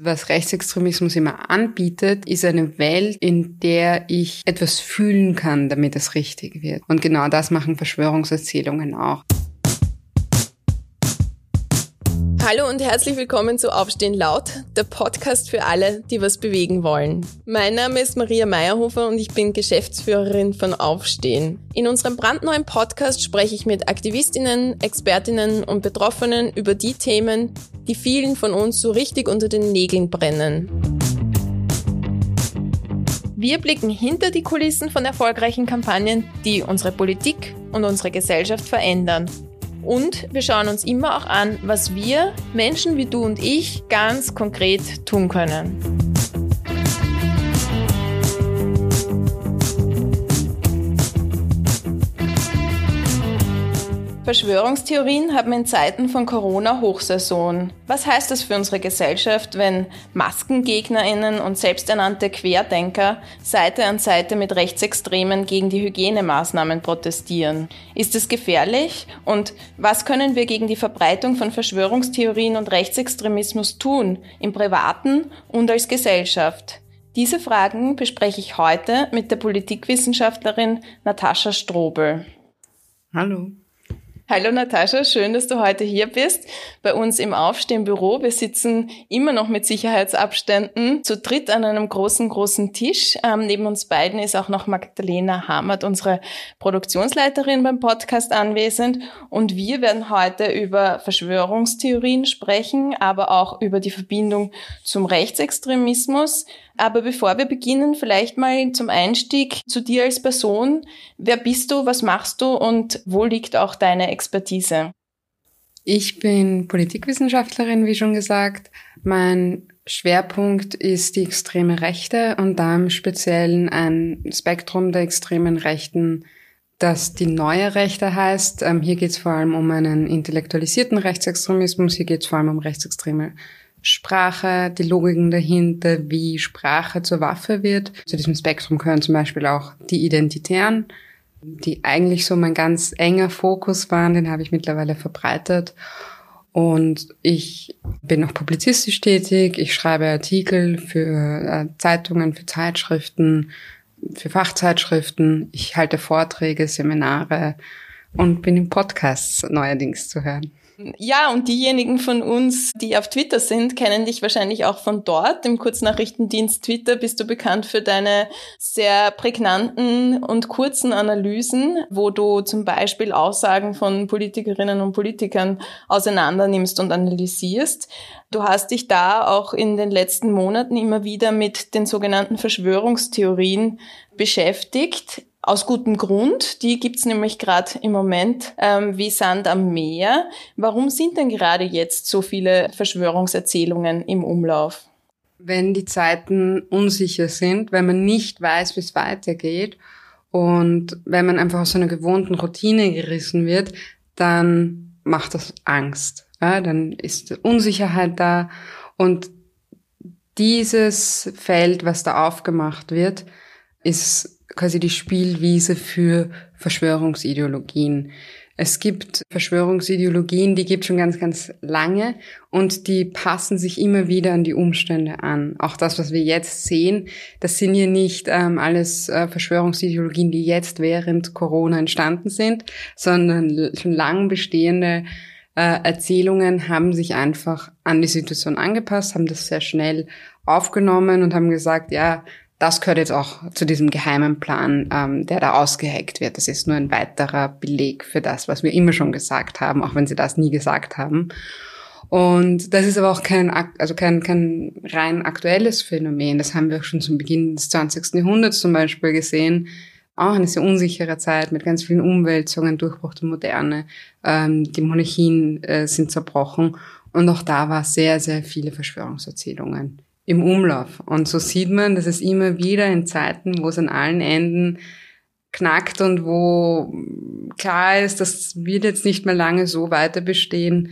Was Rechtsextremismus immer anbietet, ist eine Welt, in der ich etwas fühlen kann, damit es richtig wird. Und genau das machen Verschwörungserzählungen auch. Hallo und herzlich willkommen zu Aufstehen laut, der Podcast für alle, die was bewegen wollen. Mein Name ist Maria Meyerhofer und ich bin Geschäftsführerin von Aufstehen. In unserem brandneuen Podcast spreche ich mit Aktivistinnen, Expertinnen und Betroffenen über die Themen, die vielen von uns so richtig unter den Nägeln brennen. Wir blicken hinter die Kulissen von erfolgreichen Kampagnen, die unsere Politik und unsere Gesellschaft verändern und wir schauen uns immer auch an, was wir, Menschen wie du und ich, ganz konkret tun können. Verschwörungstheorien haben in Zeiten von Corona Hochsaison. Was heißt das für unsere Gesellschaft, wenn Maskengegnerinnen und selbsternannte Querdenker Seite an Seite mit Rechtsextremen gegen die Hygienemaßnahmen protestieren? Ist es gefährlich? Und was können wir gegen die Verbreitung von Verschwörungstheorien und Rechtsextremismus tun, im privaten und als Gesellschaft? Diese Fragen bespreche ich heute mit der Politikwissenschaftlerin Natascha Strobel. Hallo. Hallo Natascha, schön, dass du heute hier bist. Bei uns im Aufstehenbüro. Wir sitzen immer noch mit Sicherheitsabständen zu dritt an einem großen, großen Tisch. Ähm, neben uns beiden ist auch noch Magdalena Hamert, unsere Produktionsleiterin beim Podcast anwesend. Und wir werden heute über Verschwörungstheorien sprechen, aber auch über die Verbindung zum Rechtsextremismus. Aber bevor wir beginnen, vielleicht mal zum Einstieg zu dir als Person. Wer bist du, was machst du und wo liegt auch deine Expertise? Ich bin Politikwissenschaftlerin, wie schon gesagt. Mein Schwerpunkt ist die extreme Rechte und da im Speziellen ein Spektrum der extremen Rechten, das die neue Rechte heißt. Ähm, hier geht es vor allem um einen intellektualisierten Rechtsextremismus, hier geht es vor allem um rechtsextreme Sprache, die Logiken dahinter, wie Sprache zur Waffe wird. Zu diesem Spektrum gehören zum Beispiel auch die Identitären, die eigentlich so mein ganz enger Fokus waren, den habe ich mittlerweile verbreitet. Und ich bin auch publizistisch tätig. Ich schreibe Artikel für äh, Zeitungen, für Zeitschriften, für Fachzeitschriften. Ich halte Vorträge, Seminare und bin in Podcasts neuerdings zu hören. Ja, und diejenigen von uns, die auf Twitter sind, kennen dich wahrscheinlich auch von dort. Im Kurznachrichtendienst Twitter bist du bekannt für deine sehr prägnanten und kurzen Analysen, wo du zum Beispiel Aussagen von Politikerinnen und Politikern auseinandernimmst und analysierst. Du hast dich da auch in den letzten Monaten immer wieder mit den sogenannten Verschwörungstheorien beschäftigt. Aus gutem Grund. Die gibt's nämlich gerade im Moment ähm, wie Sand am Meer. Warum sind denn gerade jetzt so viele Verschwörungserzählungen im Umlauf? Wenn die Zeiten unsicher sind, wenn man nicht weiß, wie es weitergeht und wenn man einfach aus einer gewohnten Routine gerissen wird, dann macht das Angst. Ja, dann ist Unsicherheit da und dieses Feld, was da aufgemacht wird, ist quasi die Spielwiese für Verschwörungsideologien. Es gibt Verschwörungsideologien, die gibt schon ganz, ganz lange und die passen sich immer wieder an die Umstände an. Auch das, was wir jetzt sehen, das sind ja nicht ähm, alles äh, Verschwörungsideologien, die jetzt während Corona entstanden sind, sondern schon lang bestehende äh, Erzählungen haben sich einfach an die Situation angepasst, haben das sehr schnell aufgenommen und haben gesagt, ja, das gehört jetzt auch zu diesem geheimen Plan, ähm, der da ausgeheckt wird. Das ist nur ein weiterer Beleg für das, was wir immer schon gesagt haben, auch wenn sie das nie gesagt haben. Und das ist aber auch kein, also kein, kein rein aktuelles Phänomen. Das haben wir auch schon zum Beginn des 20. Jahrhunderts zum Beispiel gesehen. Auch eine sehr unsichere Zeit mit ganz vielen Umwälzungen, Durchbruch der Moderne. Ähm, die Monarchien äh, sind zerbrochen. Und auch da war sehr, sehr viele Verschwörungserzählungen im Umlauf. Und so sieht man, dass es immer wieder in Zeiten, wo es an allen Enden knackt und wo klar ist, das wird jetzt nicht mehr lange so weiter bestehen,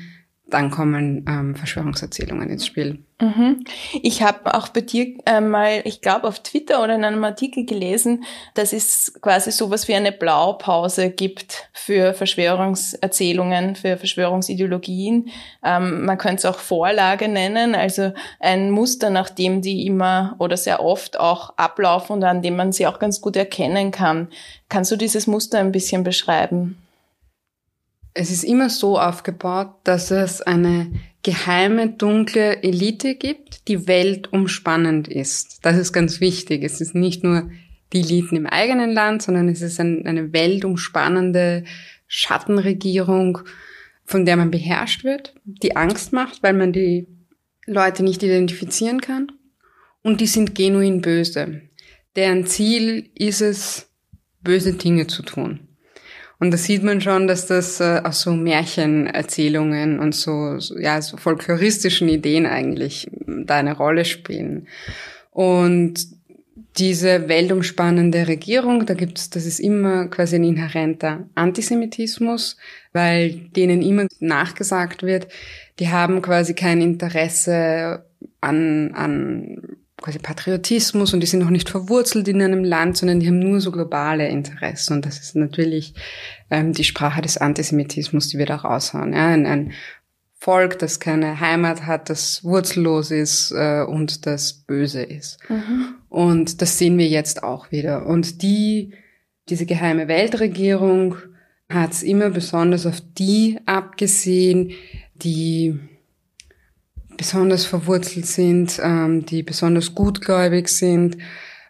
dann kommen ähm, Verschwörungserzählungen ins Spiel. Mhm. Ich habe auch bei dir äh, mal, ich glaube, auf Twitter oder in einem Artikel gelesen, dass es quasi sowas wie eine Blaupause gibt für Verschwörungserzählungen, für Verschwörungsideologien. Ähm, man könnte es auch Vorlage nennen, also ein Muster, nach dem die immer oder sehr oft auch ablaufen und an dem man sie auch ganz gut erkennen kann. Kannst du dieses Muster ein bisschen beschreiben? Es ist immer so aufgebaut, dass es eine geheime, dunkle Elite gibt, die weltumspannend ist. Das ist ganz wichtig. Es ist nicht nur die Eliten im eigenen Land, sondern es ist ein, eine weltumspannende Schattenregierung, von der man beherrscht wird, die Angst macht, weil man die Leute nicht identifizieren kann. Und die sind genuin böse. Deren Ziel ist es, böse Dinge zu tun. Und da sieht man schon, dass das äh, aus so Märchenerzählungen und so, so, ja, so folkloristischen Ideen eigentlich da eine Rolle spielen. Und diese weltumspannende Regierung, da gibt's, das ist immer quasi ein inhärenter Antisemitismus, weil denen immer nachgesagt wird, die haben quasi kein Interesse an, an quasi Patriotismus und die sind noch nicht verwurzelt in einem Land, sondern die haben nur so globale Interessen. Und das ist natürlich ähm, die Sprache des Antisemitismus, die wir da raushauen. Ja? Ein, ein Volk, das keine Heimat hat, das wurzellos ist äh, und das böse ist. Mhm. Und das sehen wir jetzt auch wieder. Und die, diese geheime Weltregierung hat es immer besonders auf die abgesehen, die besonders verwurzelt sind, ähm, die besonders gutgläubig sind.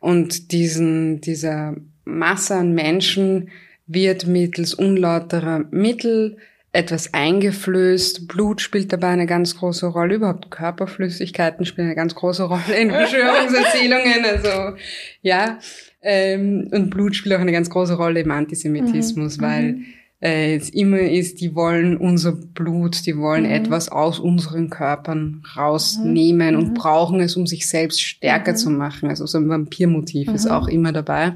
Und diesen, dieser Masse an Menschen wird mittels unlauterer Mittel etwas eingeflößt. Blut spielt dabei eine ganz große Rolle. Überhaupt Körperflüssigkeiten spielen eine ganz große Rolle in Verschwörungserzählungen. Also ja, ähm, und Blut spielt auch eine ganz große Rolle im Antisemitismus, mhm. weil mhm äh, es immer ist, die wollen unser Blut, die wollen mhm. etwas aus unseren Körpern rausnehmen mhm. und brauchen es, um sich selbst stärker mhm. zu machen. Also so ein Vampirmotiv ist mhm. auch immer dabei.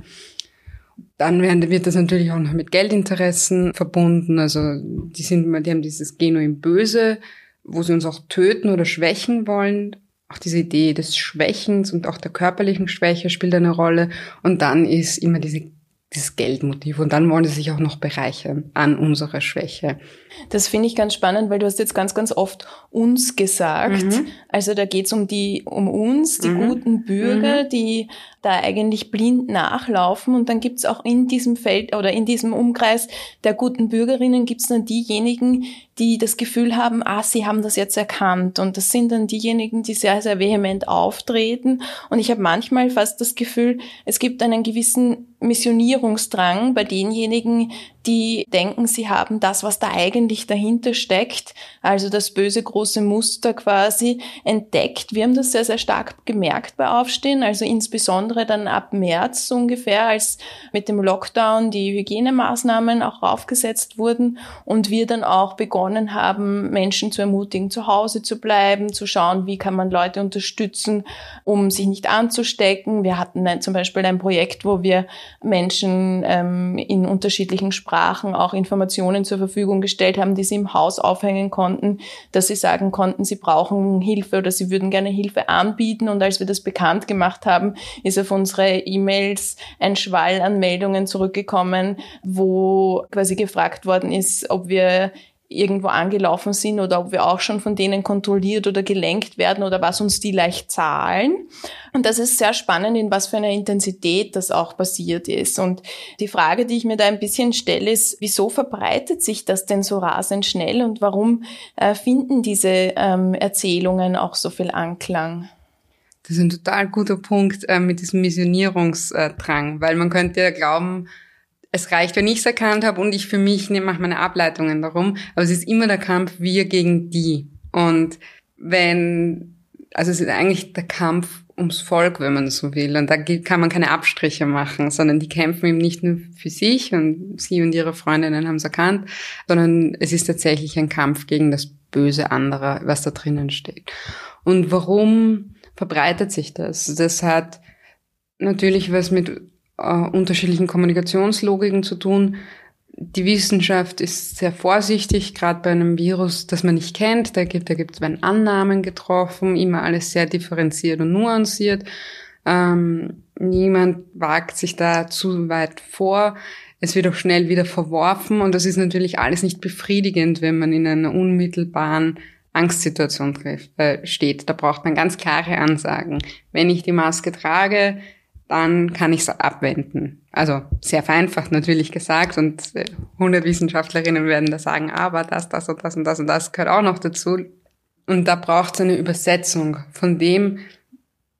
Dann werden, wird das natürlich auch noch mit Geldinteressen verbunden. Also die sind, die haben dieses Genuin Böse, wo sie uns auch töten oder schwächen wollen. Auch diese Idee des Schwächens und auch der körperlichen Schwäche spielt eine Rolle. Und dann ist immer diese dieses Geldmotiv. Und dann wollen sie sich auch noch bereichern an unserer Schwäche. Das finde ich ganz spannend, weil du hast jetzt ganz, ganz oft uns gesagt. Mhm. Also da geht es um die, um uns, die mhm. guten Bürger, mhm. die da eigentlich blind nachlaufen. Und dann gibt es auch in diesem Feld oder in diesem Umkreis der guten Bürgerinnen gibt es dann diejenigen, die das Gefühl haben, ah, sie haben das jetzt erkannt. Und das sind dann diejenigen, die sehr, sehr vehement auftreten. Und ich habe manchmal fast das Gefühl, es gibt einen gewissen Missionierungsdrang bei denjenigen, die denken, sie haben das, was da eigentlich dahinter steckt, also das böse große Muster quasi entdeckt. Wir haben das sehr, sehr stark gemerkt bei Aufstehen, also insbesondere dann ab März ungefähr, als mit dem Lockdown die Hygienemaßnahmen auch aufgesetzt wurden und wir dann auch begonnen haben, Menschen zu ermutigen, zu Hause zu bleiben, zu schauen, wie kann man Leute unterstützen, um sich nicht anzustecken. Wir hatten ein, zum Beispiel ein Projekt, wo wir Menschen ähm, in unterschiedlichen Sprachen Sprachen auch Informationen zur Verfügung gestellt haben, die sie im Haus aufhängen konnten, dass sie sagen konnten, sie brauchen Hilfe oder sie würden gerne Hilfe anbieten. Und als wir das bekannt gemacht haben, ist auf unsere E-Mails ein Schwall an Meldungen zurückgekommen, wo quasi gefragt worden ist, ob wir irgendwo angelaufen sind oder ob wir auch schon von denen kontrolliert oder gelenkt werden oder was uns die leicht zahlen. Und das ist sehr spannend, in was für einer Intensität das auch passiert ist. Und die Frage, die ich mir da ein bisschen stelle, ist, wieso verbreitet sich das denn so rasend schnell und warum äh, finden diese ähm, Erzählungen auch so viel Anklang? Das ist ein total guter Punkt äh, mit diesem Missionierungsdrang, weil man könnte ja glauben, es reicht, wenn ich es erkannt habe und ich für mich mache meine Ableitungen darum. Aber es ist immer der Kampf wir gegen die. Und wenn, also es ist eigentlich der Kampf ums Volk, wenn man so will. Und da kann man keine Abstriche machen, sondern die kämpfen eben nicht nur für sich und sie und ihre Freundinnen haben es erkannt, sondern es ist tatsächlich ein Kampf gegen das Böse anderer, was da drinnen steht. Und warum verbreitet sich das? Das hat natürlich was mit äh, unterschiedlichen Kommunikationslogiken zu tun. die Wissenschaft ist sehr vorsichtig, gerade bei einem Virus, das man nicht kennt. Da gibt da es Annahmen getroffen, immer alles sehr differenziert und nuanciert. Ähm, niemand wagt sich da zu weit vor. Es wird auch schnell wieder verworfen und das ist natürlich alles nicht befriedigend, wenn man in einer unmittelbaren Angstsituation äh, steht. Da braucht man ganz klare Ansagen. Wenn ich die Maske trage, dann kann ich es abwenden. Also sehr vereinfacht natürlich gesagt und 100 äh, Wissenschaftlerinnen werden da sagen, aber das, das und das und das und das gehört auch noch dazu. Und da braucht es eine Übersetzung von dem,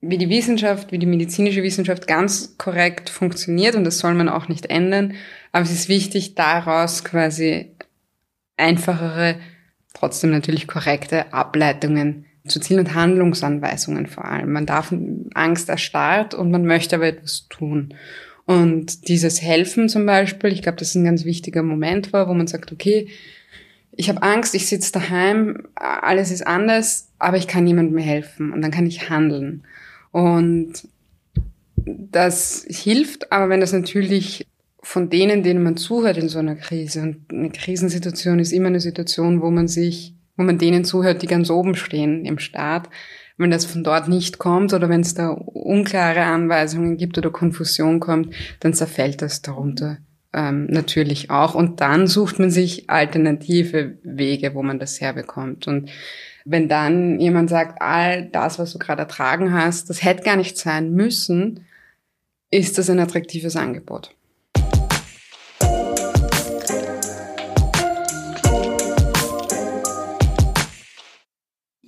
wie die Wissenschaft, wie die medizinische Wissenschaft ganz korrekt funktioniert und das soll man auch nicht ändern. Aber es ist wichtig, daraus quasi einfachere, trotzdem natürlich korrekte Ableitungen zu ziehen und Handlungsanweisungen vor allem. Man darf Angst erstarrt und man möchte aber etwas tun. Und dieses Helfen zum Beispiel, ich glaube, das ist ein ganz wichtiger Moment war, wo man sagt, okay, ich habe Angst, ich sitze daheim, alles ist anders, aber ich kann niemandem helfen und dann kann ich handeln. Und das hilft, aber wenn das natürlich von denen, denen man zuhört in so einer Krise, und eine Krisensituation ist immer eine Situation, wo man sich, wo man denen zuhört, die ganz oben stehen im Staat, wenn das von dort nicht kommt oder wenn es da unklare Anweisungen gibt oder Konfusion kommt, dann zerfällt das darunter ähm, natürlich auch. Und dann sucht man sich alternative Wege, wo man das herbekommt. Und wenn dann jemand sagt, all das, was du gerade ertragen hast, das hätte gar nicht sein müssen, ist das ein attraktives Angebot.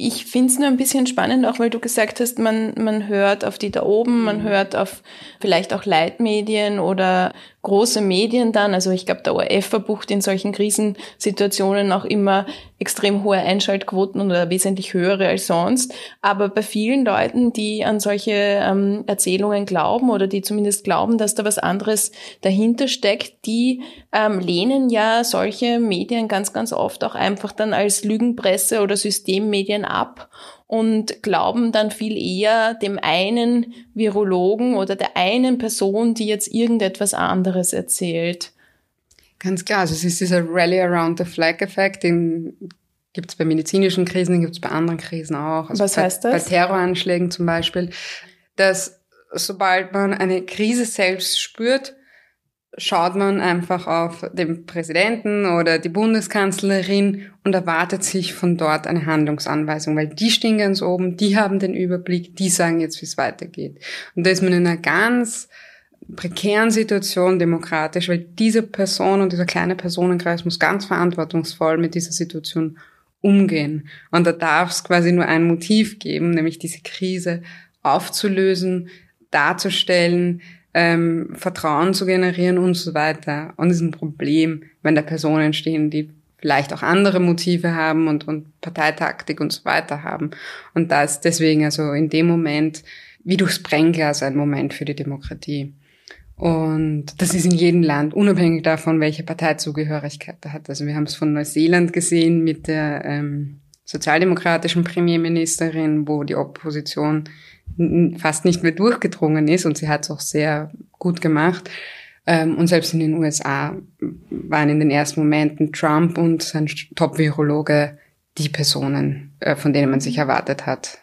Ich finde es nur ein bisschen spannend, auch weil du gesagt hast, man, man hört auf die da oben, man mhm. hört auf vielleicht auch Leitmedien oder große Medien dann, also ich glaube, der ORF verbucht in solchen Krisensituationen auch immer extrem hohe Einschaltquoten oder wesentlich höhere als sonst. Aber bei vielen Leuten, die an solche ähm, Erzählungen glauben oder die zumindest glauben, dass da was anderes dahinter steckt, die ähm, lehnen ja solche Medien ganz, ganz oft auch einfach dann als Lügenpresse oder Systemmedien ab und glauben dann viel eher dem einen Virologen oder der einen Person, die jetzt irgendetwas anderes erzählt. Ganz klar, also es ist dieser Rally around the flag Effekt, den gibt es bei medizinischen Krisen, den gibt es bei anderen Krisen auch. Also Was heißt das? Bei Terroranschlägen zum Beispiel, dass sobald man eine Krise selbst spürt, schaut man einfach auf den Präsidenten oder die Bundeskanzlerin und erwartet sich von dort eine Handlungsanweisung, weil die stehen ganz oben, die haben den Überblick, die sagen jetzt, wie es weitergeht. Und da ist man in einer ganz prekären Situation demokratisch, weil diese Person und dieser kleine Personenkreis muss ganz verantwortungsvoll mit dieser Situation umgehen. Und da darf es quasi nur ein Motiv geben, nämlich diese Krise aufzulösen, darzustellen, ähm, Vertrauen zu generieren und so weiter. Und es ist ein Problem, wenn da Personen stehen, die vielleicht auch andere Motive haben und, und Parteitaktik und so weiter haben. Und da ist deswegen also in dem Moment wie durchs Brennglas ein Moment für die Demokratie. Und das ist in jedem Land, unabhängig davon, welche Parteizugehörigkeit er hat. Also wir haben es von Neuseeland gesehen mit der ähm, sozialdemokratischen Premierministerin, wo die Opposition fast nicht mehr durchgedrungen ist und sie hat es auch sehr gut gemacht. Ähm, und selbst in den USA waren in den ersten Momenten Trump und sein Top-Virologe die Personen, äh, von denen man sich erwartet hat,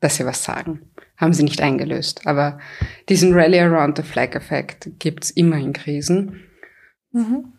dass sie was sagen. Haben sie nicht eingelöst. Aber diesen Rally Around the Flag-Effekt gibt's immer in Krisen. Mhm.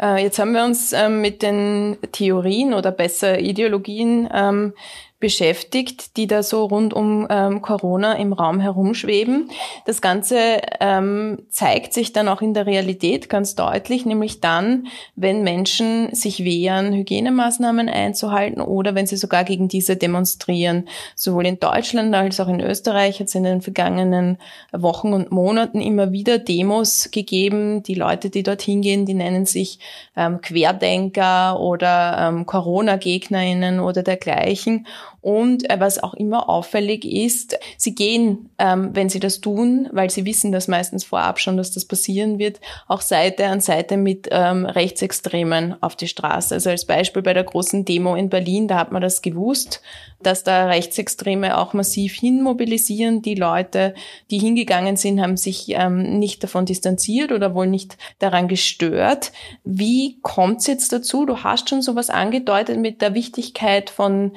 Äh, jetzt haben wir uns ähm, mit den Theorien oder besser Ideologien ähm, beschäftigt, die da so rund um ähm, Corona im Raum herumschweben. Das Ganze ähm, zeigt sich dann auch in der Realität ganz deutlich, nämlich dann, wenn Menschen sich wehren, Hygienemaßnahmen einzuhalten oder wenn sie sogar gegen diese demonstrieren. Sowohl in Deutschland als auch in Österreich hat es in den vergangenen Wochen und Monaten immer wieder Demos gegeben. Die Leute, die dorthin gehen, die nennen sich ähm, Querdenker oder ähm, Corona-GegnerInnen oder dergleichen. Und äh, was auch immer auffällig ist, sie gehen, ähm, wenn sie das tun, weil sie wissen das meistens vorab schon, dass das passieren wird, auch Seite an Seite mit ähm, Rechtsextremen auf die Straße. Also als Beispiel bei der großen Demo in Berlin, da hat man das gewusst, dass da Rechtsextreme auch massiv hinmobilisieren. Die Leute, die hingegangen sind, haben sich ähm, nicht davon distanziert oder wohl nicht daran gestört. Wie kommt es jetzt dazu? Du hast schon sowas angedeutet mit der Wichtigkeit von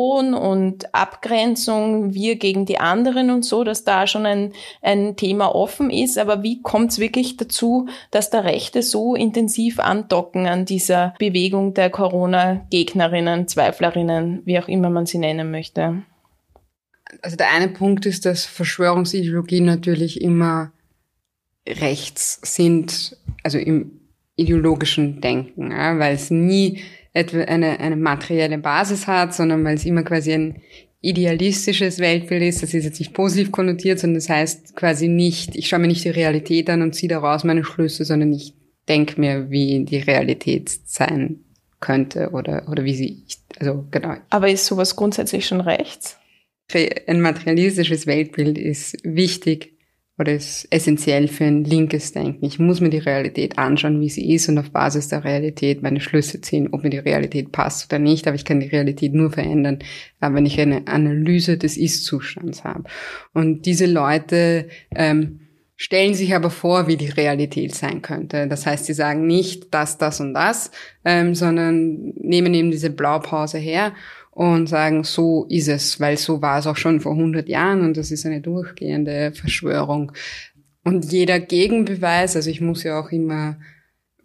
Nation und Abgrenzung, wir gegen die anderen und so, dass da schon ein, ein Thema offen ist. Aber wie kommt es wirklich dazu, dass da Rechte so intensiv andocken an dieser Bewegung der Corona-Gegnerinnen, Zweiflerinnen, wie auch immer man sie nennen möchte? Also der eine Punkt ist, dass Verschwörungsideologien natürlich immer rechts sind, also im ideologischen Denken, ja, weil es nie eine, eine materielle Basis hat, sondern weil es immer quasi ein idealistisches Weltbild ist. Das ist jetzt nicht positiv konnotiert, sondern das heißt quasi nicht, ich schaue mir nicht die Realität an und ziehe daraus meine Schlüsse, sondern ich denke mir, wie die Realität sein könnte oder, oder wie sie, also genau. Aber ist sowas grundsätzlich schon rechts? Ein materialistisches Weltbild ist wichtig oder ist essentiell für ein linkes Denken. Ich muss mir die Realität anschauen, wie sie ist und auf Basis der Realität meine Schlüsse ziehen, ob mir die Realität passt oder nicht. Aber ich kann die Realität nur verändern, äh, wenn ich eine Analyse des Ist-Zustands habe. Und diese Leute ähm, stellen sich aber vor, wie die Realität sein könnte. Das heißt, sie sagen nicht das, das und das, ähm, sondern nehmen eben diese Blaupause her und sagen, so ist es, weil so war es auch schon vor 100 Jahren und das ist eine durchgehende Verschwörung. Und jeder Gegenbeweis, also ich muss ja auch immer,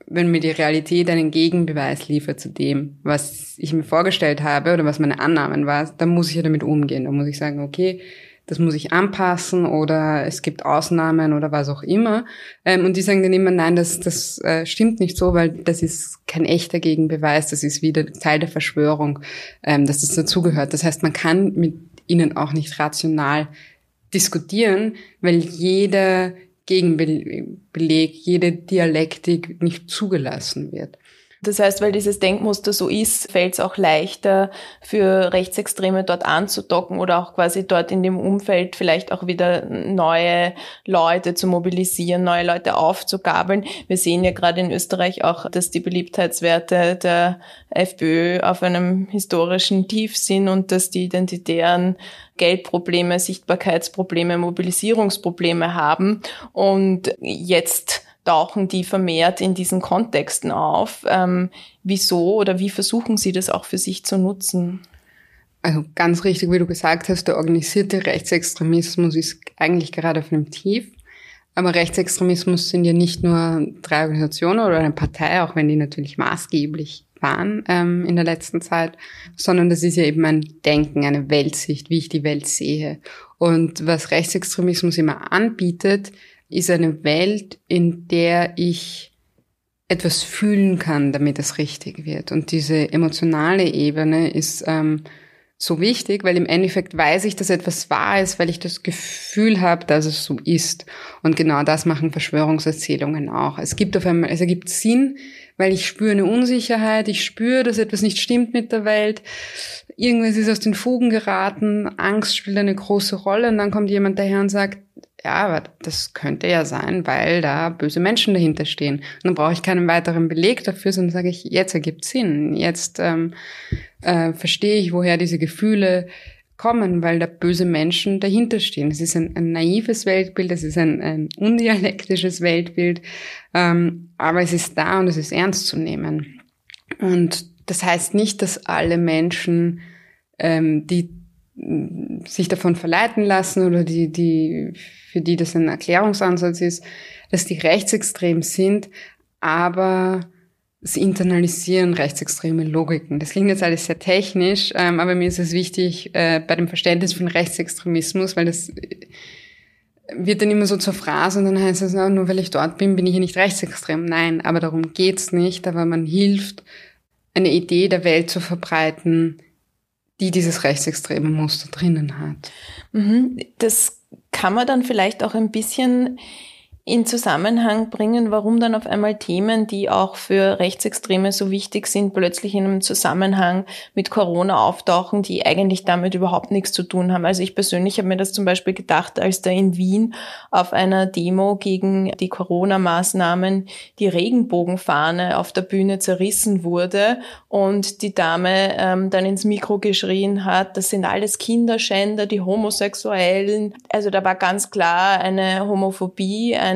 wenn mir die Realität einen Gegenbeweis liefert zu dem, was ich mir vorgestellt habe oder was meine Annahmen war, dann muss ich ja damit umgehen. Dann muss ich sagen, okay, das muss ich anpassen oder es gibt Ausnahmen oder was auch immer. Ähm, und die sagen dann immer, nein, das, das äh, stimmt nicht so, weil das ist kein echter Gegenbeweis, das ist wieder Teil der Verschwörung, ähm, dass das dazugehört. Das heißt, man kann mit ihnen auch nicht rational diskutieren, weil jeder Gegenbeleg, jede Dialektik nicht zugelassen wird. Das heißt, weil dieses Denkmuster so ist, fällt es auch leichter für Rechtsextreme dort anzudocken oder auch quasi dort in dem Umfeld vielleicht auch wieder neue Leute zu mobilisieren, neue Leute aufzugabeln. Wir sehen ja gerade in Österreich auch, dass die Beliebtheitswerte der FPÖ auf einem historischen Tief sind und dass die identitären Geldprobleme, Sichtbarkeitsprobleme, Mobilisierungsprobleme haben. Und jetzt tauchen die vermehrt in diesen Kontexten auf. Ähm, wieso oder wie versuchen Sie das auch für sich zu nutzen? Also ganz richtig, wie du gesagt hast, der organisierte Rechtsextremismus ist eigentlich gerade auf einem Tief. Aber Rechtsextremismus sind ja nicht nur drei Organisationen oder eine Partei, auch wenn die natürlich maßgeblich waren ähm, in der letzten Zeit, sondern das ist ja eben ein Denken, eine Weltsicht, wie ich die Welt sehe. Und was Rechtsextremismus immer anbietet, ist eine Welt, in der ich etwas fühlen kann, damit es richtig wird. Und diese emotionale Ebene ist ähm, so wichtig, weil im Endeffekt weiß ich, dass etwas wahr ist, weil ich das Gefühl habe, dass es so ist. Und genau das machen Verschwörungserzählungen auch. Es gibt auf einmal, es ergibt Sinn, weil ich spüre eine Unsicherheit, ich spüre, dass etwas nicht stimmt mit der Welt. Irgendwas ist aus den Fugen geraten, Angst spielt eine große Rolle und dann kommt jemand daher und sagt, ja, aber das könnte ja sein, weil da böse Menschen dahinter stehen. Und dann brauche ich keinen weiteren Beleg dafür, sondern sage ich, jetzt ergibt Sinn. Jetzt ähm, äh, verstehe ich, woher diese Gefühle kommen, weil da böse Menschen dahinter stehen. Es ist ein, ein naives Weltbild, es ist ein, ein undialektisches Weltbild, ähm, aber es ist da und es ist ernst zu nehmen. Und das heißt nicht, dass alle Menschen, ähm, die sich davon verleiten lassen oder die, die, für die das ein Erklärungsansatz ist, dass die rechtsextrem sind, aber sie internalisieren rechtsextreme Logiken. Das klingt jetzt alles sehr technisch, ähm, aber mir ist es wichtig äh, bei dem Verständnis von Rechtsextremismus, weil das äh, wird dann immer so zur Phrase und dann heißt es, na, nur weil ich dort bin, bin ich ja nicht rechtsextrem. Nein, aber darum geht's nicht, aber man hilft, eine Idee der Welt zu verbreiten, die dieses rechtsextreme Muster drinnen hat. Mhm. Das kann man dann vielleicht auch ein bisschen in Zusammenhang bringen, warum dann auf einmal Themen, die auch für Rechtsextreme so wichtig sind, plötzlich in einem Zusammenhang mit Corona auftauchen, die eigentlich damit überhaupt nichts zu tun haben. Also ich persönlich habe mir das zum Beispiel gedacht, als da in Wien auf einer Demo gegen die Corona-Maßnahmen die Regenbogenfahne auf der Bühne zerrissen wurde und die Dame ähm, dann ins Mikro geschrien hat, das sind alles Kinderschänder, die Homosexuellen. Also da war ganz klar eine Homophobie, eine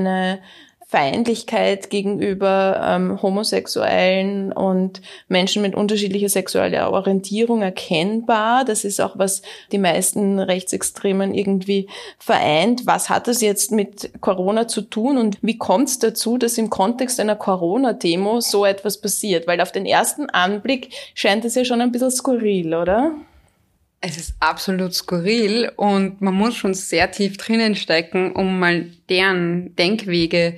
Feindlichkeit gegenüber ähm, Homosexuellen und Menschen mit unterschiedlicher sexueller Orientierung erkennbar. Das ist auch, was die meisten Rechtsextremen irgendwie vereint. Was hat das jetzt mit Corona zu tun und wie kommt es dazu, dass im Kontext einer Corona-Demo so etwas passiert? Weil auf den ersten Anblick scheint es ja schon ein bisschen skurril, oder? Es ist absolut skurril und man muss schon sehr tief drinnen stecken, um mal deren Denkwege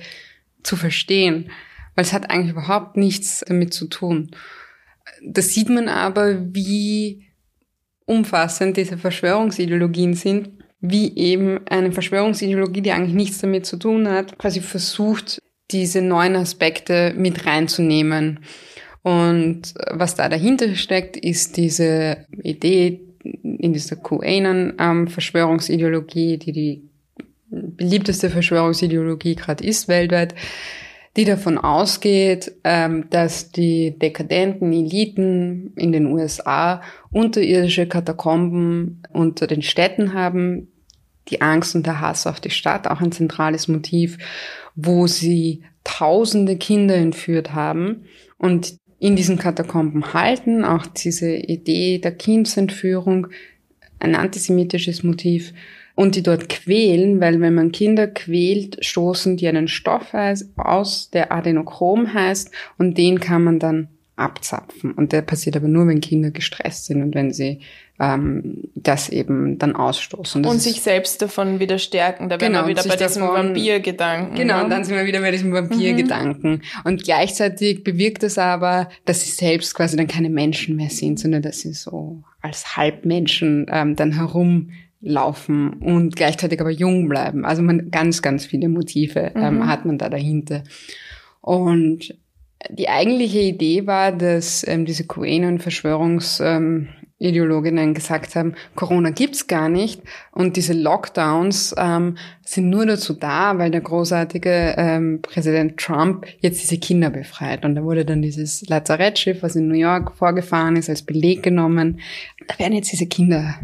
zu verstehen, weil es hat eigentlich überhaupt nichts damit zu tun. Das sieht man aber, wie umfassend diese Verschwörungsideologien sind, wie eben eine Verschwörungsideologie, die eigentlich nichts damit zu tun hat, quasi versucht, diese neuen Aspekte mit reinzunehmen. Und was da dahinter steckt, ist diese Idee, in dieser QAnon-Verschwörungsideologie, die die beliebteste Verschwörungsideologie gerade ist weltweit, die davon ausgeht, ähm, dass die dekadenten Eliten in den USA unterirdische Katakomben unter den Städten haben, die Angst und der Hass auf die Stadt, auch ein zentrales Motiv, wo sie tausende Kinder entführt haben. Und in diesen Katakomben halten. Auch diese Idee der Kindsentführung, ein antisemitisches Motiv. Und die dort quälen, weil wenn man Kinder quält, stoßen die einen Stoff aus, der Adenochrom heißt, und den kann man dann abzapfen. Und der passiert aber nur, wenn Kinder gestresst sind und wenn sie ähm, das eben dann ausstoßen. und sich selbst davon wieder stärken. Da genau, wären wir wieder bei diesem Vampirgedanken. Genau, ne? und dann sind wir wieder bei diesem Vampirgedanken. Mhm. Und gleichzeitig bewirkt es aber, dass sie selbst quasi dann keine Menschen mehr sind, sondern dass sie so als Halbmenschen ähm, dann herumlaufen und gleichzeitig aber jung bleiben. Also man ganz, ganz viele Motive ähm, mhm. hat man da dahinter. Und die eigentliche Idee war, dass ähm, diese QAnon-Verschwörungs- ähm, Ideologinnen gesagt haben, Corona gibt's gar nicht und diese Lockdowns ähm, sind nur dazu da, weil der großartige ähm, Präsident Trump jetzt diese Kinder befreit. Und da wurde dann dieses Lazarettschiff, was in New York vorgefahren ist, als Beleg genommen. Da werden jetzt diese Kinder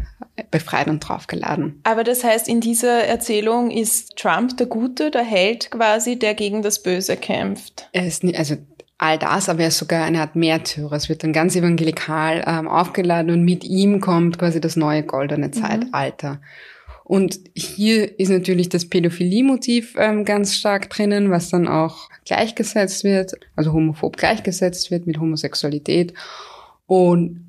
befreit und draufgeladen. Aber das heißt, in dieser Erzählung ist Trump der Gute, der Held quasi, der gegen das Böse kämpft. Er ist, also all das, aber er ist sogar eine Art Märtyrer. Es wird dann ganz evangelikal ähm, aufgeladen und mit ihm kommt quasi das neue goldene mhm. Zeitalter. Mhm. Und hier ist natürlich das Pädophilie-Motiv ähm, ganz stark drinnen, was dann auch gleichgesetzt wird, also homophob gleichgesetzt wird mit Homosexualität. Und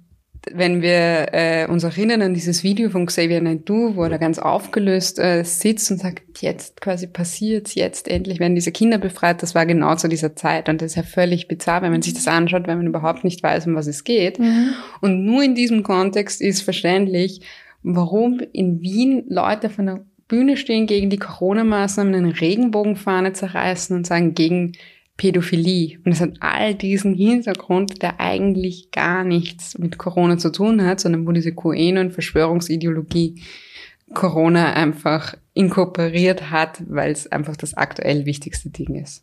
wenn wir äh, uns erinnern an dieses Video von Xavier Naidoo, wo er ganz aufgelöst äh, sitzt und sagt, jetzt quasi passiert's, jetzt endlich werden diese Kinder befreit, das war genau zu dieser Zeit und das ist ja völlig bizarr, wenn man sich das anschaut, wenn man überhaupt nicht weiß, um was es geht. Mhm. Und nur in diesem Kontext ist verständlich, warum in Wien Leute von der Bühne stehen, gegen die Corona-Maßnahmen eine Regenbogenfahne zerreißen und sagen, gegen Pädophilie. Und es hat all diesen Hintergrund, der eigentlich gar nichts mit Corona zu tun hat, sondern wo diese QAnon Verschwörungsideologie Corona einfach inkorporiert hat, weil es einfach das aktuell wichtigste Ding ist.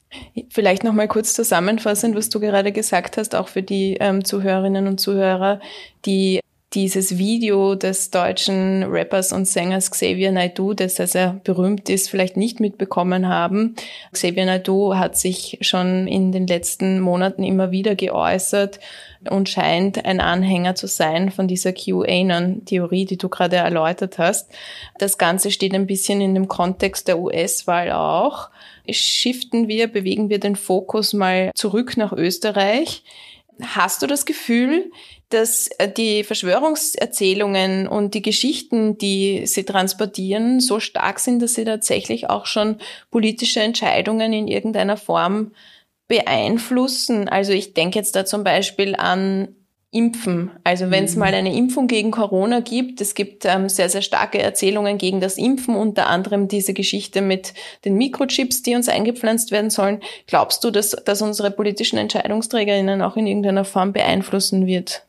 Vielleicht noch mal kurz zusammenfassend, was du gerade gesagt hast, auch für die ähm, Zuhörerinnen und Zuhörer, die dieses Video des deutschen Rappers und Sängers Xavier Naidoo, das sehr, sehr berühmt ist, vielleicht nicht mitbekommen haben. Xavier Naidoo hat sich schon in den letzten Monaten immer wieder geäußert und scheint ein Anhänger zu sein von dieser QAnon-Theorie, die du gerade erläutert hast. Das Ganze steht ein bisschen in dem Kontext der US-Wahl auch. Shiften wir, bewegen wir den Fokus mal zurück nach Österreich. Hast du das Gefühl, dass äh, die Verschwörungserzählungen und die Geschichten, die sie transportieren, so stark sind, dass sie tatsächlich auch schon politische Entscheidungen in irgendeiner Form beeinflussen. Also ich denke jetzt da zum Beispiel an Impfen. Also wenn es mhm. mal eine Impfung gegen Corona gibt, es gibt ähm, sehr, sehr starke Erzählungen gegen das Impfen, unter anderem diese Geschichte mit den Mikrochips, die uns eingepflanzt werden sollen. Glaubst du, dass, dass unsere politischen Entscheidungsträgerinnen auch in irgendeiner Form beeinflussen wird?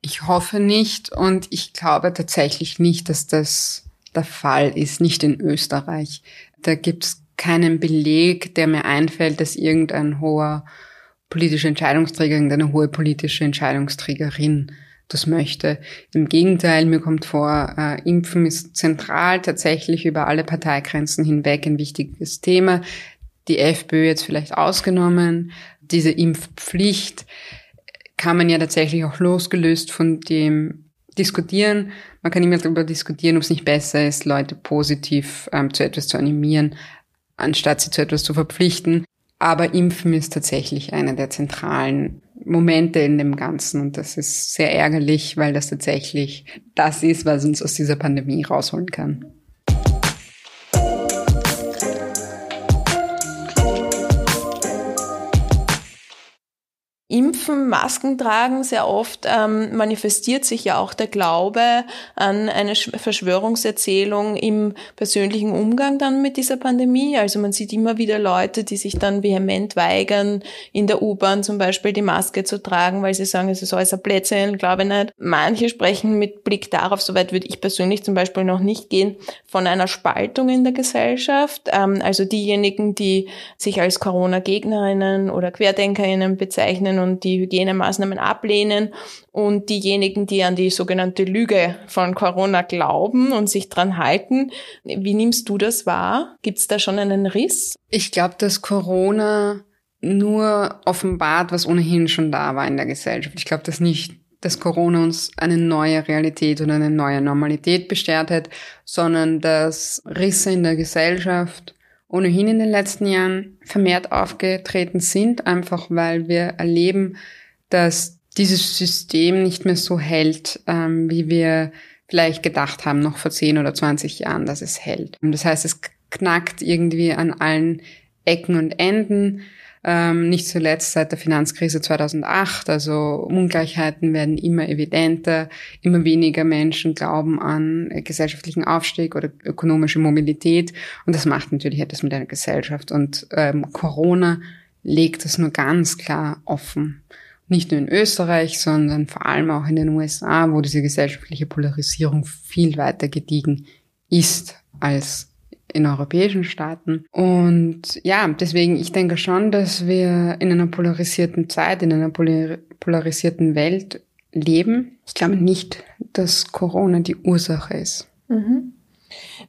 Ich hoffe nicht und ich glaube tatsächlich nicht, dass das der Fall ist, nicht in Österreich. Da gibt es keinen Beleg, der mir einfällt, dass irgendein hoher politischer Entscheidungsträger, irgendeine hohe politische Entscheidungsträgerin das möchte. Im Gegenteil, mir kommt vor, äh, Impfen ist zentral, tatsächlich über alle Parteigrenzen hinweg ein wichtiges Thema. Die FPÖ jetzt vielleicht ausgenommen. Diese Impfpflicht kann man ja tatsächlich auch losgelöst von dem diskutieren. Man kann immer darüber diskutieren, ob es nicht besser ist, Leute positiv ähm, zu etwas zu animieren, anstatt sie zu etwas zu verpflichten. Aber Impfen ist tatsächlich einer der zentralen Momente in dem Ganzen und das ist sehr ärgerlich, weil das tatsächlich das ist, was uns aus dieser Pandemie rausholen kann. Impfen, Masken tragen, sehr oft ähm, manifestiert sich ja auch der Glaube an eine Verschwörungserzählung im persönlichen Umgang dann mit dieser Pandemie. Also man sieht immer wieder Leute, die sich dann vehement weigern, in der U-Bahn zum Beispiel die Maske zu tragen, weil sie sagen, es ist alles ein Plätzchen, glaube ich nicht. Manche sprechen mit Blick darauf, soweit würde ich persönlich zum Beispiel noch nicht gehen, von einer Spaltung in der Gesellschaft. Ähm, also diejenigen, die sich als Corona-Gegnerinnen oder Querdenkerinnen bezeichnen, und die Hygienemaßnahmen ablehnen und diejenigen, die an die sogenannte Lüge von Corona glauben und sich dran halten. Wie nimmst du das wahr? Gibt es da schon einen Riss? Ich glaube, dass Corona nur offenbart, was ohnehin schon da war in der Gesellschaft. Ich glaube, dass nicht dass Corona uns eine neue Realität oder eine neue Normalität beschert hat, sondern dass Risse in der Gesellschaft ohnehin in den letzten Jahren vermehrt aufgetreten sind, einfach weil wir erleben, dass dieses System nicht mehr so hält, ähm, wie wir vielleicht gedacht haben, noch vor 10 oder 20 Jahren, dass es hält. Und das heißt, es knackt irgendwie an allen Ecken und Enden. Ähm, nicht zuletzt seit der Finanzkrise 2008. Also Ungleichheiten werden immer evidenter. Immer weniger Menschen glauben an gesellschaftlichen Aufstieg oder ökonomische Mobilität. Und das macht natürlich etwas mit einer Gesellschaft. Und ähm, Corona legt das nur ganz klar offen. Nicht nur in Österreich, sondern vor allem auch in den USA, wo diese gesellschaftliche Polarisierung viel weiter gediegen ist als in europäischen Staaten. Und ja, deswegen, ich denke schon, dass wir in einer polarisierten Zeit, in einer polarisierten Welt leben. Ich glaube nicht, dass Corona die Ursache ist. Mhm.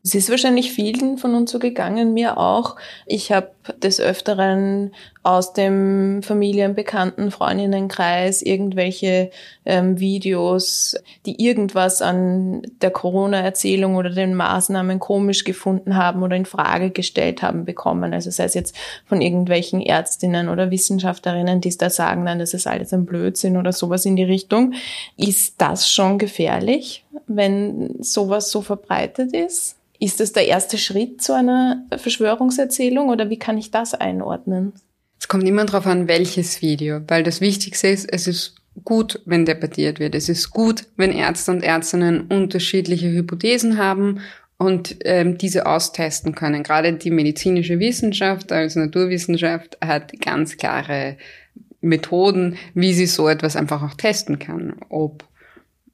Es ist wahrscheinlich vielen von uns so gegangen, mir auch. Ich habe des Öfteren aus dem Familien-, Bekannten-, Freundinnenkreis irgendwelche ähm, Videos, die irgendwas an der Corona-Erzählung oder den Maßnahmen komisch gefunden haben oder in Frage gestellt haben bekommen. Also sei es jetzt von irgendwelchen Ärztinnen oder Wissenschaftlerinnen, die es da sagen, nein, das ist alles ein Blödsinn oder sowas in die Richtung. Ist das schon gefährlich, wenn sowas so verbreitet ist? Ist das der erste Schritt zu einer Verschwörungserzählung oder wie kann ich das einordnen? Es kommt immer darauf an, welches Video, weil das Wichtigste ist, es ist gut, wenn debattiert wird. Es ist gut, wenn Ärzte und Ärztinnen unterschiedliche Hypothesen haben und ähm, diese austesten können. Gerade die medizinische Wissenschaft als Naturwissenschaft hat ganz klare Methoden, wie sie so etwas einfach auch testen kann, ob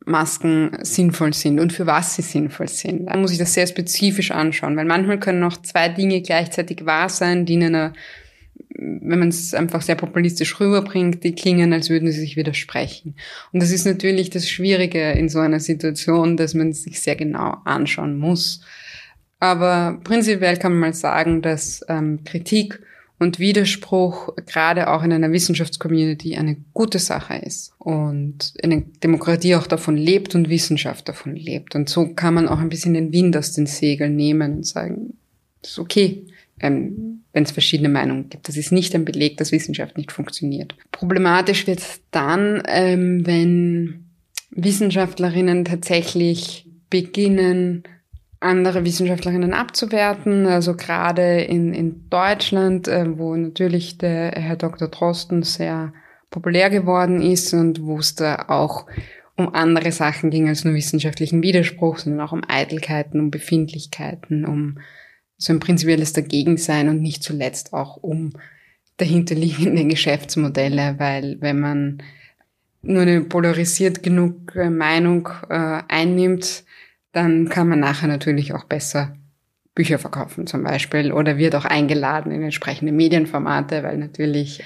Masken sinnvoll sind und für was sie sinnvoll sind. Da muss ich das sehr spezifisch anschauen, weil manchmal können auch zwei Dinge gleichzeitig wahr sein, die in einer, wenn man es einfach sehr populistisch rüberbringt, die klingen, als würden sie sich widersprechen. Und das ist natürlich das Schwierige in so einer Situation, dass man sich sehr genau anschauen muss. Aber prinzipiell kann man mal sagen, dass ähm, Kritik und Widerspruch gerade auch in einer Wissenschaftscommunity eine gute Sache ist und eine Demokratie auch davon lebt und Wissenschaft davon lebt. Und so kann man auch ein bisschen den Wind aus den Segeln nehmen und sagen, das ist okay, ähm, wenn es verschiedene Meinungen gibt. Das ist nicht ein Beleg, dass Wissenschaft nicht funktioniert. Problematisch wird es dann, ähm, wenn Wissenschaftlerinnen tatsächlich beginnen, andere Wissenschaftlerinnen abzuwerten. Also gerade in, in Deutschland, äh, wo natürlich der Herr Dr. Drosten sehr populär geworden ist und wo es da auch um andere Sachen ging als nur wissenschaftlichen Widerspruch, sondern auch um Eitelkeiten, um Befindlichkeiten, um so ein prinzipielles Dagegensein und nicht zuletzt auch um dahinterliegende Geschäftsmodelle, weil wenn man nur eine polarisiert genug äh, Meinung äh, einnimmt, dann kann man nachher natürlich auch besser Bücher verkaufen zum Beispiel oder wird auch eingeladen in entsprechende Medienformate, weil natürlich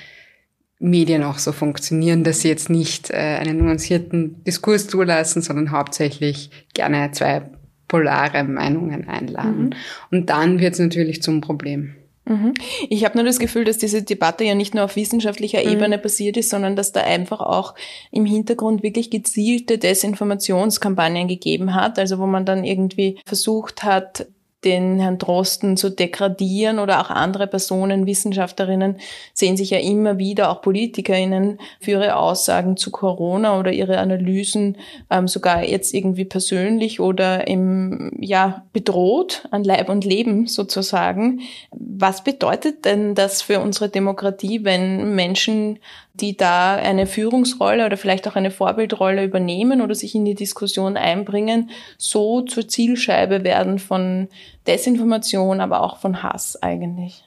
Medien auch so funktionieren, dass sie jetzt nicht äh, einen nuancierten Diskurs zulassen, sondern hauptsächlich gerne zwei polare Meinungen einladen. Mhm. Und dann wird es natürlich zum Problem. Mhm. Ich habe nur das Gefühl, dass diese Debatte ja nicht nur auf wissenschaftlicher mhm. Ebene passiert ist, sondern dass da einfach auch im Hintergrund wirklich gezielte Desinformationskampagnen gegeben hat, also wo man dann irgendwie versucht hat, den Herrn Drosten zu degradieren oder auch andere Personen, Wissenschaftlerinnen sehen sich ja immer wieder, auch PolitikerInnen, für ihre Aussagen zu Corona oder ihre Analysen ähm, sogar jetzt irgendwie persönlich oder im, ja, bedroht an Leib und Leben sozusagen. Was bedeutet denn das für unsere Demokratie, wenn Menschen die da eine Führungsrolle oder vielleicht auch eine Vorbildrolle übernehmen oder sich in die Diskussion einbringen, so zur Zielscheibe werden von Desinformation, aber auch von Hass eigentlich.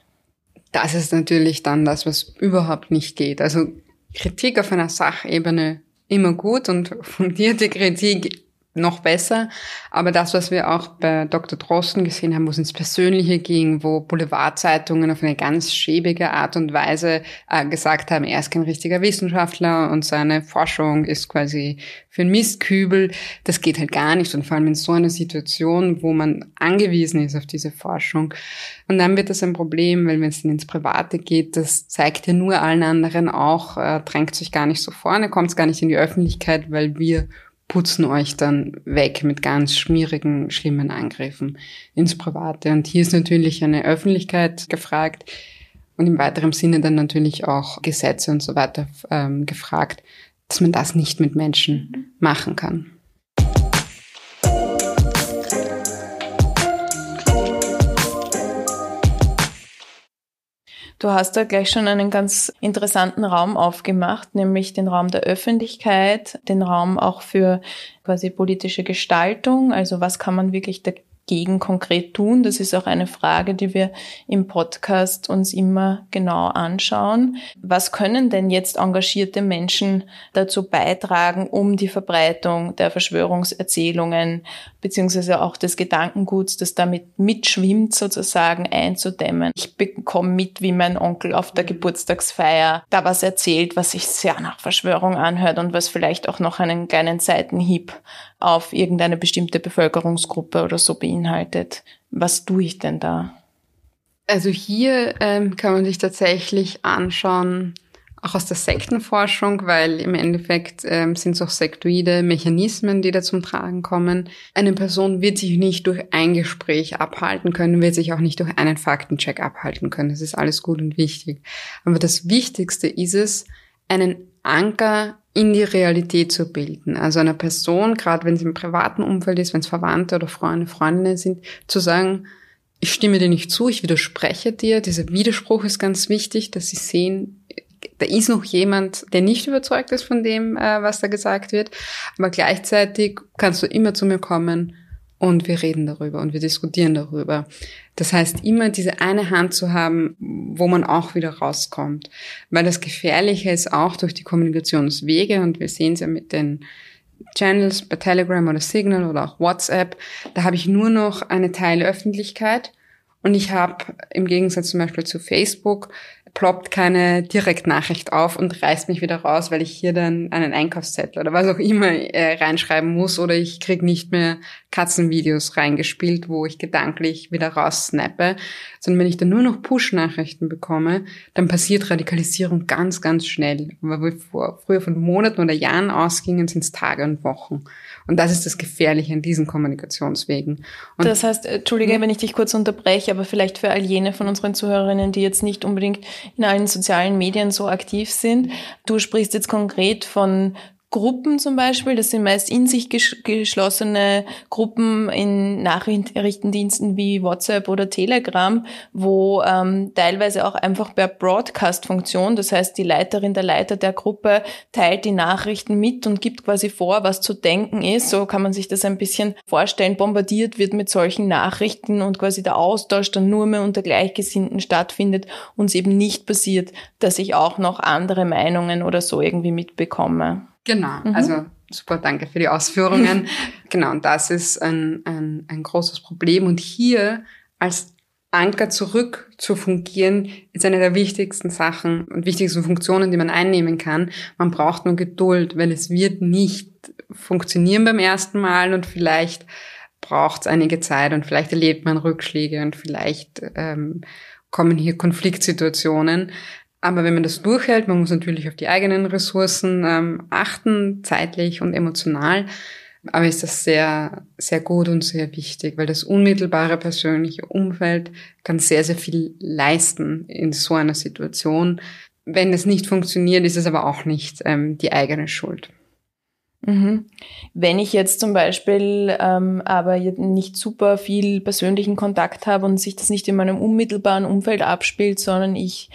Das ist natürlich dann das, was überhaupt nicht geht. Also Kritik auf einer Sachebene immer gut und fundierte Kritik noch besser. Aber das, was wir auch bei Dr. Drosten gesehen haben, wo es ins Persönliche ging, wo Boulevardzeitungen auf eine ganz schäbige Art und Weise äh, gesagt haben, er ist kein richtiger Wissenschaftler und seine Forschung ist quasi für ein Mistkübel, das geht halt gar nicht. Und vor allem in so einer Situation, wo man angewiesen ist auf diese Forschung. Und dann wird das ein Problem, weil wenn es dann ins Private geht, das zeigt ja nur allen anderen auch, äh, drängt sich gar nicht so vorne, kommt es gar nicht in die Öffentlichkeit, weil wir putzen euch dann weg mit ganz schmierigen, schlimmen Angriffen ins Private. Und hier ist natürlich eine Öffentlichkeit gefragt und im weiteren Sinne dann natürlich auch Gesetze und so weiter ähm, gefragt, dass man das nicht mit Menschen machen kann. Du hast da gleich schon einen ganz interessanten Raum aufgemacht, nämlich den Raum der Öffentlichkeit, den Raum auch für quasi politische Gestaltung. Also was kann man wirklich dagegen konkret tun? Das ist auch eine Frage, die wir im Podcast uns immer genau anschauen. Was können denn jetzt engagierte Menschen dazu beitragen, um die Verbreitung der Verschwörungserzählungen beziehungsweise auch des Gedankenguts, das damit mitschwimmt, sozusagen einzudämmen? Ich bekomme mit, wie mein Onkel auf der Geburtstagsfeier da was erzählt, was sich sehr nach Verschwörung anhört und was vielleicht auch noch einen kleinen Seitenhieb auf irgendeine bestimmte Bevölkerungsgruppe oder so beinhaltet. Was tue ich denn da? Also hier ähm, kann man sich tatsächlich anschauen, auch aus der Sektenforschung, weil im Endeffekt ähm, sind es auch sektoide Mechanismen, die da zum Tragen kommen. Eine Person wird sich nicht durch ein Gespräch abhalten können, wird sich auch nicht durch einen Faktencheck abhalten können. Das ist alles gut und wichtig. Aber das Wichtigste ist es, einen Anker in die Realität zu bilden. Also einer Person, gerade wenn sie im privaten Umfeld ist, wenn es Verwandte oder Freunde, Freundinnen sind, zu sagen, ich stimme dir nicht zu, ich widerspreche dir. Dieser Widerspruch ist ganz wichtig, dass sie sehen, da ist noch jemand, der nicht überzeugt ist von dem, äh, was da gesagt wird. Aber gleichzeitig kannst du immer zu mir kommen und wir reden darüber und wir diskutieren darüber. Das heißt, immer diese eine Hand zu haben, wo man auch wieder rauskommt. Weil das Gefährliche ist auch durch die Kommunikationswege und wir sehen es ja mit den Channels bei Telegram oder Signal oder auch WhatsApp. Da habe ich nur noch eine Teilöffentlichkeit und ich habe im Gegensatz zum Beispiel zu Facebook ploppt keine Direktnachricht auf und reißt mich wieder raus, weil ich hier dann einen Einkaufszettel oder was auch immer äh, reinschreiben muss oder ich krieg nicht mehr Katzenvideos reingespielt, wo ich gedanklich wieder raussnappe, sondern wenn ich dann nur noch Push-Nachrichten bekomme, dann passiert Radikalisierung ganz, ganz schnell. Wir vor, früher von Monaten oder Jahren ausgingen, sind es Tage und Wochen. Und das ist das Gefährliche an diesen Kommunikationswegen. Und das heißt, Entschuldige, wenn ich dich kurz unterbreche, aber vielleicht für all jene von unseren Zuhörerinnen, die jetzt nicht unbedingt in allen sozialen Medien so aktiv sind. Du sprichst jetzt konkret von Gruppen zum Beispiel, das sind meist in sich geschlossene Gruppen in Nachrichtendiensten wie WhatsApp oder Telegram, wo ähm, teilweise auch einfach per Broadcast-Funktion, das heißt die Leiterin, der Leiter der Gruppe teilt die Nachrichten mit und gibt quasi vor, was zu denken ist. So kann man sich das ein bisschen vorstellen, bombardiert wird mit solchen Nachrichten und quasi der Austausch dann nur mehr unter Gleichgesinnten stattfindet und es eben nicht passiert, dass ich auch noch andere Meinungen oder so irgendwie mitbekomme. Genau, mhm. also super, danke für die Ausführungen. genau, und das ist ein, ein, ein großes Problem. Und hier als Anker zurück zu fungieren, ist eine der wichtigsten Sachen und wichtigsten Funktionen, die man einnehmen kann. Man braucht nur Geduld, weil es wird nicht funktionieren beim ersten Mal und vielleicht braucht es einige Zeit und vielleicht erlebt man Rückschläge und vielleicht ähm, kommen hier Konfliktsituationen. Aber wenn man das durchhält, man muss natürlich auf die eigenen Ressourcen ähm, achten, zeitlich und emotional, aber ist das sehr, sehr gut und sehr wichtig, weil das unmittelbare persönliche Umfeld kann sehr, sehr viel leisten in so einer Situation. Wenn es nicht funktioniert, ist es aber auch nicht ähm, die eigene Schuld. Mhm. Wenn ich jetzt zum Beispiel ähm, aber nicht super viel persönlichen Kontakt habe und sich das nicht in meinem unmittelbaren Umfeld abspielt, sondern ich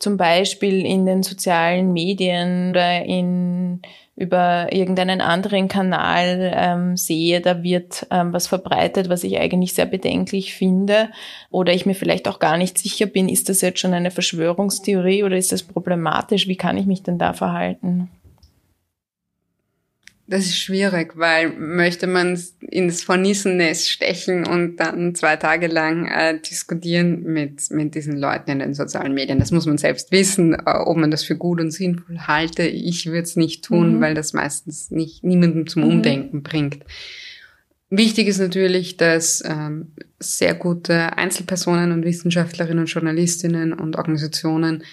zum Beispiel in den sozialen Medien oder in über irgendeinen anderen Kanal ähm, sehe, da wird ähm, was verbreitet, was ich eigentlich sehr bedenklich finde, oder ich mir vielleicht auch gar nicht sicher bin, ist das jetzt schon eine Verschwörungstheorie oder ist das problematisch? Wie kann ich mich denn da verhalten? Das ist schwierig, weil möchte man ins Hornissennest stechen und dann zwei Tage lang äh, diskutieren mit, mit diesen Leuten in den sozialen Medien. Das muss man selbst wissen, äh, ob man das für gut und sinnvoll halte. Ich würde es nicht tun, mhm. weil das meistens nicht niemandem zum mhm. Umdenken mhm. bringt. Wichtig ist natürlich, dass ähm, sehr gute Einzelpersonen und Wissenschaftlerinnen und Journalistinnen und Organisationen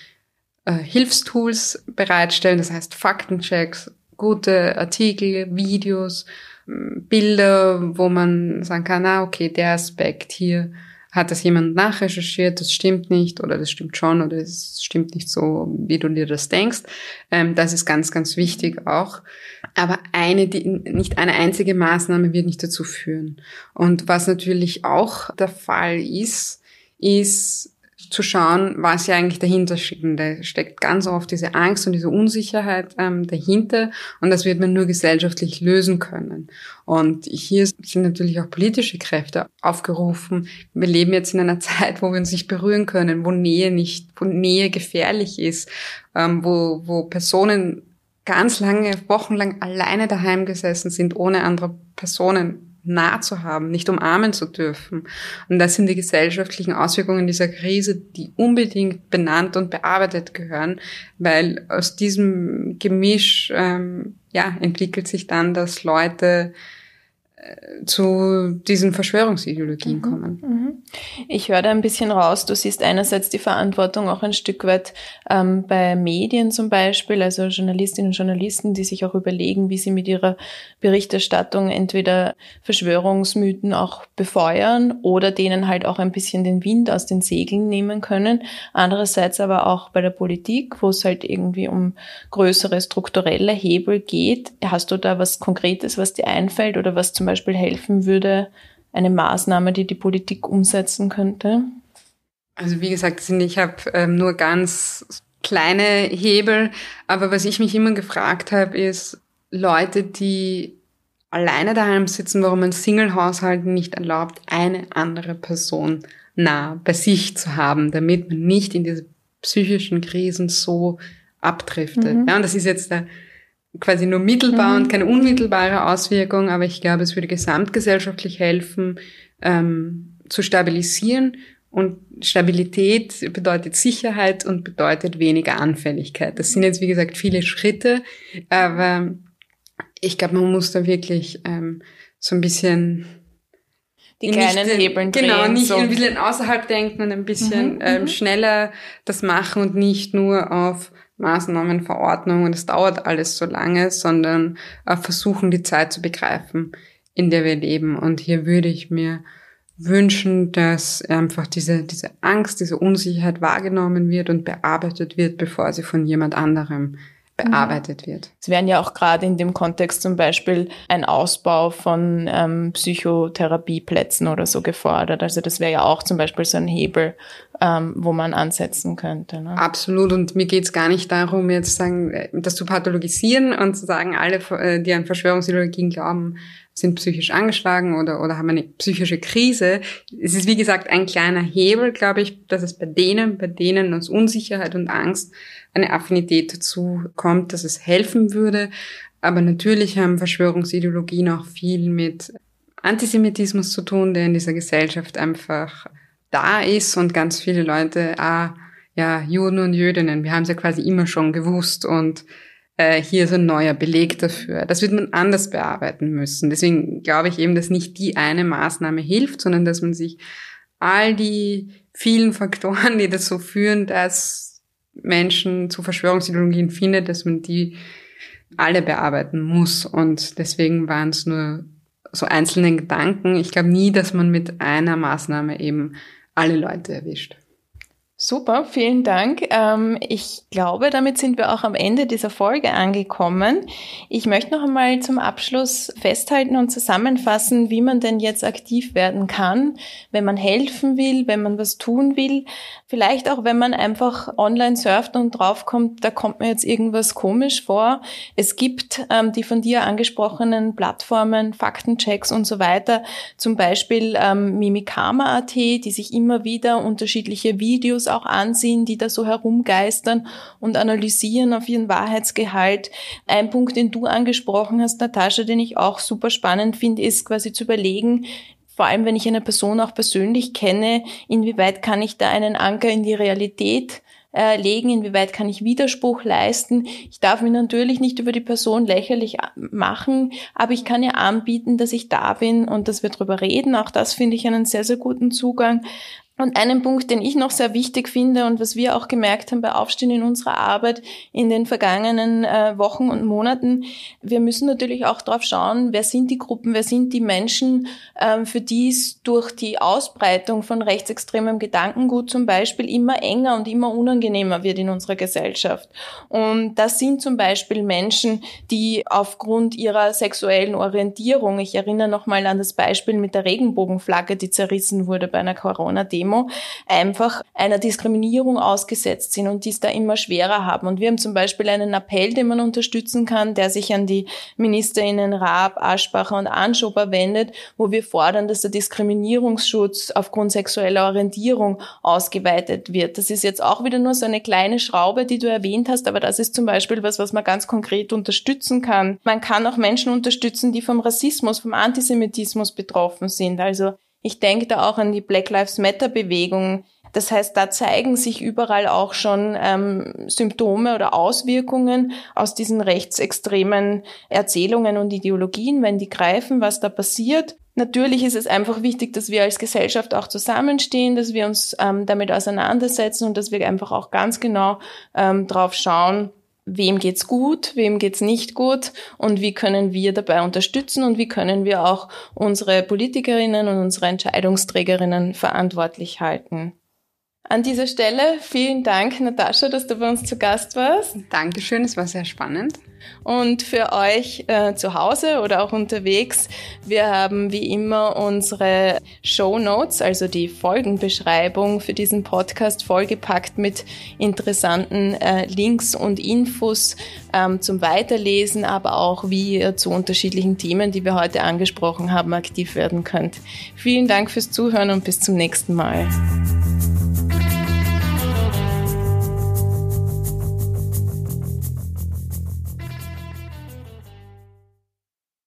äh, Hilfstools bereitstellen, das heißt Faktenchecks, gute Artikel, Videos, Bilder, wo man sagen kann, ah, okay, der Aspekt hier hat das jemand nachrecherchiert, das stimmt nicht oder das stimmt schon oder es stimmt nicht so, wie du dir das denkst. Ähm, das ist ganz, ganz wichtig auch. Aber eine, die, nicht eine einzige Maßnahme wird nicht dazu führen. Und was natürlich auch der Fall ist, ist zu schauen, was ja eigentlich dahinter steckt. Da steckt ganz oft diese Angst und diese Unsicherheit ähm, dahinter und das wird man nur gesellschaftlich lösen können. Und hier sind natürlich auch politische Kräfte aufgerufen. Wir leben jetzt in einer Zeit, wo wir uns nicht berühren können, wo Nähe nicht, wo Nähe gefährlich ist, ähm, wo, wo Personen ganz lange, wochenlang alleine daheim gesessen sind, ohne andere Personen nah zu haben, nicht umarmen zu dürfen. Und das sind die gesellschaftlichen Auswirkungen dieser Krise, die unbedingt benannt und bearbeitet gehören, weil aus diesem Gemisch ähm, ja, entwickelt sich dann, dass Leute zu diesen Verschwörungsideologien mhm. kommen. Mhm. Ich höre da ein bisschen raus, du siehst einerseits die Verantwortung auch ein Stück weit ähm, bei Medien zum Beispiel, also Journalistinnen und Journalisten, die sich auch überlegen, wie sie mit ihrer Berichterstattung entweder Verschwörungsmythen auch befeuern oder denen halt auch ein bisschen den Wind aus den Segeln nehmen können. Andererseits aber auch bei der Politik, wo es halt irgendwie um größere strukturelle Hebel geht. Hast du da was Konkretes, was dir einfällt oder was zum Beispiel helfen würde, eine Maßnahme, die die Politik umsetzen könnte? Also wie gesagt, ich habe ähm, nur ganz kleine Hebel, aber was ich mich immer gefragt habe, ist Leute, die alleine daheim sitzen, warum ein Single-Haushalt nicht erlaubt, eine andere Person nah bei sich zu haben, damit man nicht in diese psychischen Krisen so abdriftet. Mhm. Ja, und das ist jetzt der quasi nur mittelbar mhm. und keine unmittelbare Auswirkung, aber ich glaube, es würde gesamtgesellschaftlich helfen, ähm, zu stabilisieren. Und Stabilität bedeutet Sicherheit und bedeutet weniger Anfälligkeit. Das sind jetzt, wie gesagt, viele Schritte, aber ich glaube, man muss da wirklich ähm, so ein bisschen die kleinen nicht, Hebeln drehen. Genau, nicht so. ein bisschen außerhalb denken und ein bisschen mhm, ähm, mhm. schneller das machen und nicht nur auf Maßnahmen, Verordnungen, das dauert alles so lange, sondern äh, versuchen, die Zeit zu begreifen, in der wir leben. Und hier würde ich mir wünschen, dass einfach diese, diese Angst, diese Unsicherheit wahrgenommen wird und bearbeitet wird, bevor sie von jemand anderem bearbeitet wird. Es werden ja auch gerade in dem Kontext zum Beispiel ein Ausbau von ähm, Psychotherapieplätzen oder so gefordert. Also das wäre ja auch zum Beispiel so ein Hebel, ähm, wo man ansetzen könnte. Ne? Absolut. Und mir geht es gar nicht darum, jetzt sagen, äh, das zu pathologisieren und zu sagen, alle, äh, die an Verschwörungsideologien glauben, sind psychisch angeschlagen oder, oder haben eine psychische Krise. Es ist, wie gesagt, ein kleiner Hebel, glaube ich, dass es bei denen, bei denen aus Unsicherheit und Angst eine Affinität dazu kommt, dass es helfen würde. Aber natürlich haben Verschwörungsideologien auch viel mit Antisemitismus zu tun, der in dieser Gesellschaft einfach da ist und ganz viele Leute, ah, ja, Juden und Jüdinnen, wir haben es ja quasi immer schon gewusst und äh, hier ist ein neuer Beleg dafür. Das wird man anders bearbeiten müssen. Deswegen glaube ich eben, dass nicht die eine Maßnahme hilft, sondern dass man sich all die vielen Faktoren, die dazu führen, dass Menschen zu Verschwörungsideologien findet, dass man die alle bearbeiten muss. Und deswegen waren es nur so einzelne Gedanken. Ich glaube nie, dass man mit einer Maßnahme eben alle Leute erwischt. Super, vielen Dank. Ähm, ich glaube, damit sind wir auch am Ende dieser Folge angekommen. Ich möchte noch einmal zum Abschluss festhalten und zusammenfassen, wie man denn jetzt aktiv werden kann, wenn man helfen will, wenn man was tun will. Vielleicht auch, wenn man einfach online surft und draufkommt, da kommt mir jetzt irgendwas komisch vor. Es gibt ähm, die von dir angesprochenen Plattformen, Faktenchecks und so weiter, zum Beispiel ähm, Mimikama.at, die sich immer wieder unterschiedliche Videos auch ansehen, die da so herumgeistern und analysieren auf ihren Wahrheitsgehalt. Ein Punkt, den du angesprochen hast, Natascha, den ich auch super spannend finde, ist quasi zu überlegen, vor allem wenn ich eine Person auch persönlich kenne, inwieweit kann ich da einen Anker in die Realität äh, legen, inwieweit kann ich Widerspruch leisten. Ich darf mich natürlich nicht über die Person lächerlich machen, aber ich kann ja anbieten, dass ich da bin und dass wir drüber reden. Auch das finde ich einen sehr, sehr guten Zugang. Und einen Punkt, den ich noch sehr wichtig finde und was wir auch gemerkt haben bei Aufstehen in unserer Arbeit in den vergangenen äh, Wochen und Monaten, wir müssen natürlich auch darauf schauen, wer sind die Gruppen, wer sind die Menschen, ähm, für die es durch die Ausbreitung von rechtsextremem Gedankengut zum Beispiel immer enger und immer unangenehmer wird in unserer Gesellschaft. Und das sind zum Beispiel Menschen, die aufgrund ihrer sexuellen Orientierung, ich erinnere nochmal an das Beispiel mit der Regenbogenflagge, die zerrissen wurde bei einer Corona-Demo, Demo einfach einer Diskriminierung ausgesetzt sind und dies da immer schwerer haben. Und wir haben zum Beispiel einen Appell, den man unterstützen kann, der sich an die MinisterInnen Raab, Aschbacher und Anschober wendet, wo wir fordern, dass der Diskriminierungsschutz aufgrund sexueller Orientierung ausgeweitet wird. Das ist jetzt auch wieder nur so eine kleine Schraube, die du erwähnt hast, aber das ist zum Beispiel was, was man ganz konkret unterstützen kann. Man kann auch Menschen unterstützen, die vom Rassismus, vom Antisemitismus betroffen sind. Also ich denke da auch an die Black Lives Matter Bewegung. Das heißt, da zeigen sich überall auch schon ähm, Symptome oder Auswirkungen aus diesen rechtsextremen Erzählungen und Ideologien, wenn die greifen, was da passiert. Natürlich ist es einfach wichtig, dass wir als Gesellschaft auch zusammenstehen, dass wir uns ähm, damit auseinandersetzen und dass wir einfach auch ganz genau ähm, drauf schauen, wem geht's gut, wem geht's nicht gut und wie können wir dabei unterstützen und wie können wir auch unsere Politikerinnen und unsere Entscheidungsträgerinnen verantwortlich halten. An dieser Stelle vielen Dank, Natascha, dass du bei uns zu Gast warst. Dankeschön, es war sehr spannend. Und für euch äh, zu Hause oder auch unterwegs, wir haben wie immer unsere Show Notes, also die Folgenbeschreibung für diesen Podcast vollgepackt mit interessanten äh, Links und Infos ähm, zum Weiterlesen, aber auch wie ihr zu unterschiedlichen Themen, die wir heute angesprochen haben, aktiv werden könnt. Vielen Dank fürs Zuhören und bis zum nächsten Mal.